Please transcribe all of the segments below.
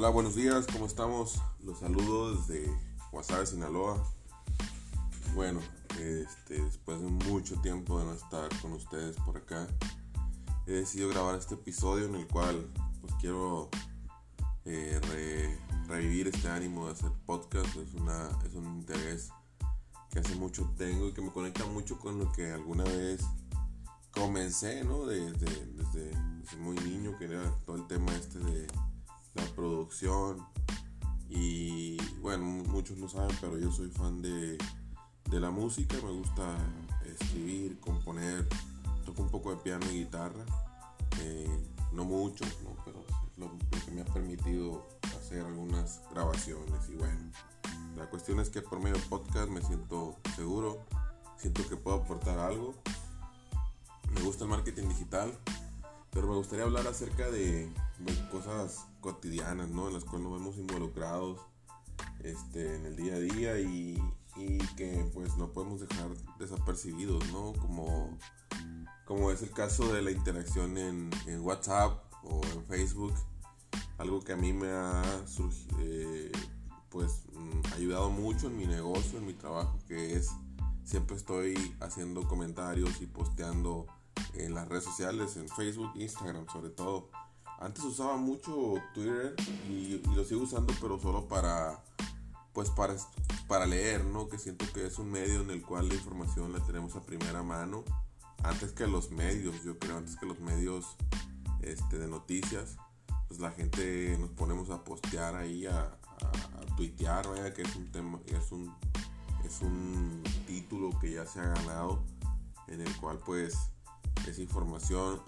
Hola, buenos días, ¿cómo estamos? Los saludos desde Guasave, Sinaloa. Bueno, este, después de mucho tiempo de no estar con ustedes por acá, he decidido grabar este episodio en el cual pues quiero eh, revivir este ánimo de hacer podcast. Es, una, es un interés que hace mucho tengo y que me conecta mucho con lo que alguna vez comencé, ¿no? Desde, desde, desde muy niño, que era todo el tema este de la producción. Y bueno, muchos lo saben, pero yo soy fan de, de la música, me gusta escribir, componer, toco un poco de piano y guitarra, eh, no mucho, pero lo, lo, que me ha permitido hacer algunas grabaciones. Y bueno, la cuestión es que por medio de podcast me siento seguro, siento que puedo aportar algo, me gusta el marketing digital, pero me gustaría hablar acerca de, cosas cotidianas, ¿no? En las cuales nos vemos involucrados este, en el día a día y, que pues no podemos dejar desapercibidos, ¿no? Como, como es el caso de la interacción en, WhatsApp o en Facebook, algo que a mí me ha eh, pues mm, ayudado mucho en mi negocio, en mi trabajo, que es siempre estoy haciendo comentarios y posteando en las redes sociales, en Facebook, Instagram sobre todo. Antes usaba mucho Twitter y, lo sigo usando, pero solo para, pues para, para leer, ¿no? Que siento que es un medio en el cual la información la tenemos a primera mano, antes que los medios, yo creo, antes que los medios este, de noticias, pues la gente nos ponemos a postear ahí, a, a, tuitear, vaya, que es un tema, es un, es un título que ya se ha ganado, en el cual pues esa información,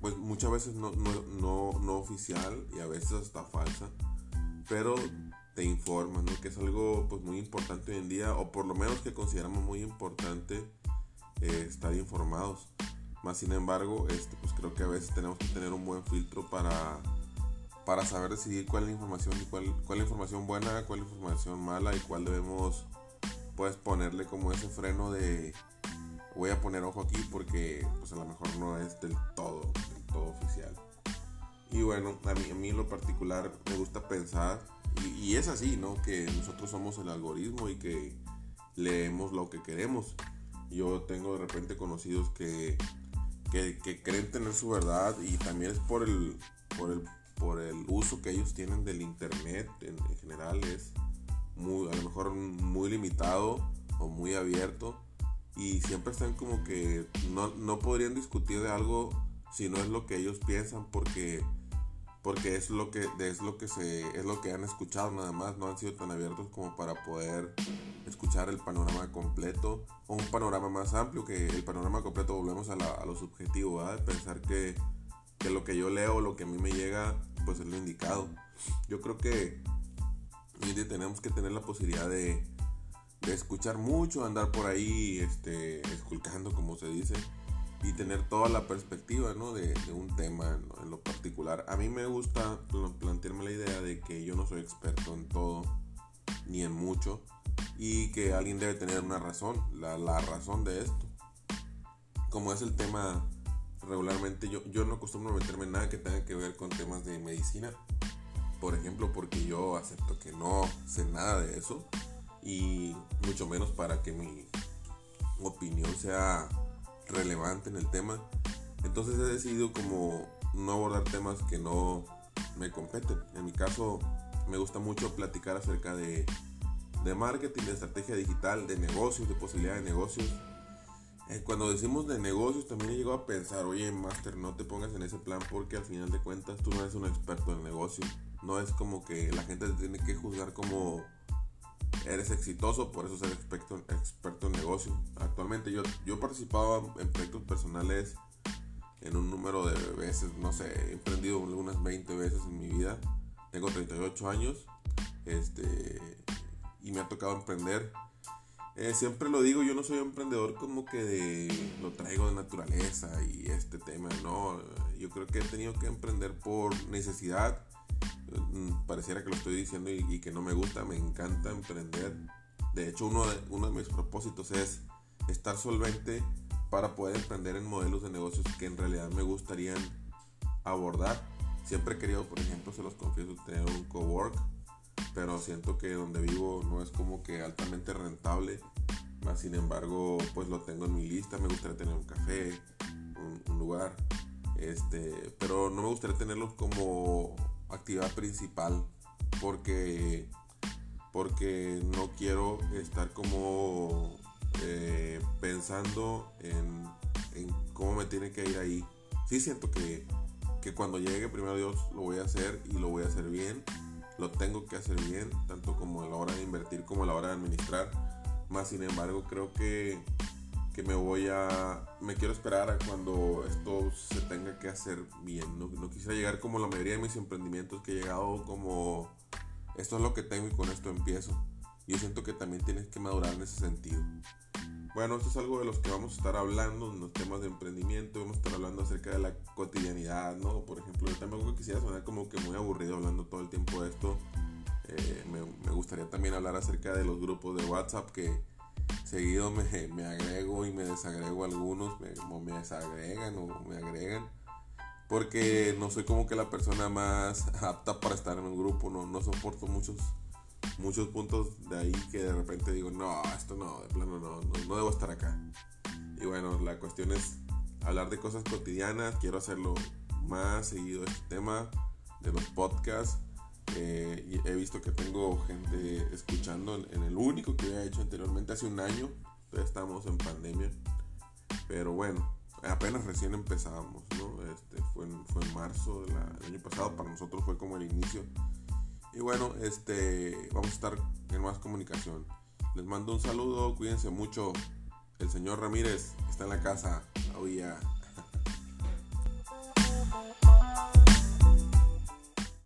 pues muchas veces no, no, oficial y a veces hasta falsa, pero te informa, ¿no? Que es algo pues muy importante hoy en día, o por lo menos que consideramos muy importante eh, estar informados. Más sin embargo, este, pues creo que a veces tenemos que tener un buen filtro para, para saber decidir cuál es la información y cuál, cuál es la información buena, cuál es la información mala y cuál debemos pues ponerle como ese freno de voy a poner ojo aquí porque pues a lo mejor no es del todo, del todo oficial. Y bueno, a mí, a mí en lo particular me gusta pensar, y, es así, ¿no? Que nosotros somos el algoritmo y que leemos lo que queremos. Yo tengo de repente conocidos que, que, creen tener su verdad y también es por el, por el, por el uso que ellos tienen del internet en, en general. Es muy, a lo mejor muy limitado o muy abierto y siempre están como que no, no podrían discutir de algo si no es lo que ellos piensan porque porque es lo que es lo que se es lo que han escuchado nada más no han sido tan abiertos como para poder escuchar el panorama completo o un panorama más amplio que el panorama completo volvemos a, la, a lo subjetivo ¿verdad? pensar que, que lo que yo leo lo que a mí me llega pues es lo indicado yo creo que tenemos que tener la posibilidad de de escuchar mucho, andar por ahí este, esculcando, como se dice, y tener toda la perspectiva ¿no? de, un tema en lo particular. A mí me gusta plantearme la idea de que yo no soy experto en todo, ni en mucho, y que alguien debe tener una razón, la, la razón de esto. Como es el tema regularmente, yo, yo no acostumbro meterme en nada que tenga que ver con temas de medicina, por ejemplo, porque yo acepto que no sé nada de eso y mucho menos para que mi opinión sea relevante en el tema. Entonces he decidido como no abordar temas que no me competen. En mi caso me gusta mucho platicar acerca de, de marketing, de estrategia digital, de negocios, de posibilidad de negocios. Eh, cuando decimos de negocios también he llegado a pensar, oye Master, no te pongas en ese plan porque al final de cuentas tú no eres un experto en negocio. No es como que la gente te tiene que juzgar como eres exitoso, por eso ser experto, experto en negocio. Actualmente yo, yo he participado en proyectos personales en un número de veces, no sé, he emprendido unas 20 veces en mi vida. Tengo 38 años este, y me ha tocado emprender. Eh, siempre lo digo, yo no soy emprendedor como que de, lo traigo de naturaleza y este tema, no. Yo creo que he tenido que emprender por necesidad pareciera que lo estoy diciendo y, que no me gusta, me encanta emprender. De hecho, uno de, uno de mis propósitos es estar solvente para poder emprender en modelos de negocios que en realidad me gustarían abordar Siempre he querido, por ejemplo, se los confieso, tener un cowork, pero siento que donde vivo no es como que altamente rentable. Sin embargo, pues lo tengo en mi lista. Me gustaría tener un café, un, lugar, este, pero no me gustaría tenerlo como actividad principal, porque porque no quiero estar como eh, pensando en, cómo me tiene que ir ahí. Sí siento que, que cuando llegue primero Dios lo voy a hacer y lo voy a hacer bien. Lo tengo que hacer bien, tanto como a la hora de invertir como a la hora de administrar. Más sin embargo creo que, que me voy a... Me quiero esperar a cuando esto se tenga que hacer bien. No, no quisiera llegar como la mayoría de mis emprendimientos que he llegado como esto es lo que tengo y con esto empiezo. Yo siento que también tienes que madurar en ese sentido. Bueno, esto es algo de los que vamos a estar hablando en los temas de emprendimiento, vamos a estar hablando acerca de la cotidianidad, ¿no? Por ejemplo, yo también quisiera sonar como que muy aburrido hablando todo el tiempo de esto. Eh, me, me, gustaría también hablar acerca de los grupos de WhatsApp que seguido me, me agrego y me desagrego algunos, me, desagregan o me agregan porque no soy como que la persona más apta para estar en un grupo, no, no soporto muchos, muchos puntos de ahí que de repente digo, no, esto no, de plano no, no, debo estar acá. Y bueno, la cuestión es hablar de cosas cotidianas, quiero hacerlo más seguido este tema de los podcasts. Eh, he visto que tengo gente escuchando en, el único que había hecho anteriormente hace un año, todavía estamos en pandemia. Pero bueno, apenas recién empezábamos, ¿no? Este, fue, en, marzo del año pasado, para nosotros fue como el inicio. Y bueno, este, vamos a estar en más comunicación. Les mando un saludo, cuídense mucho. El señor Ramírez está en la casa. Oía.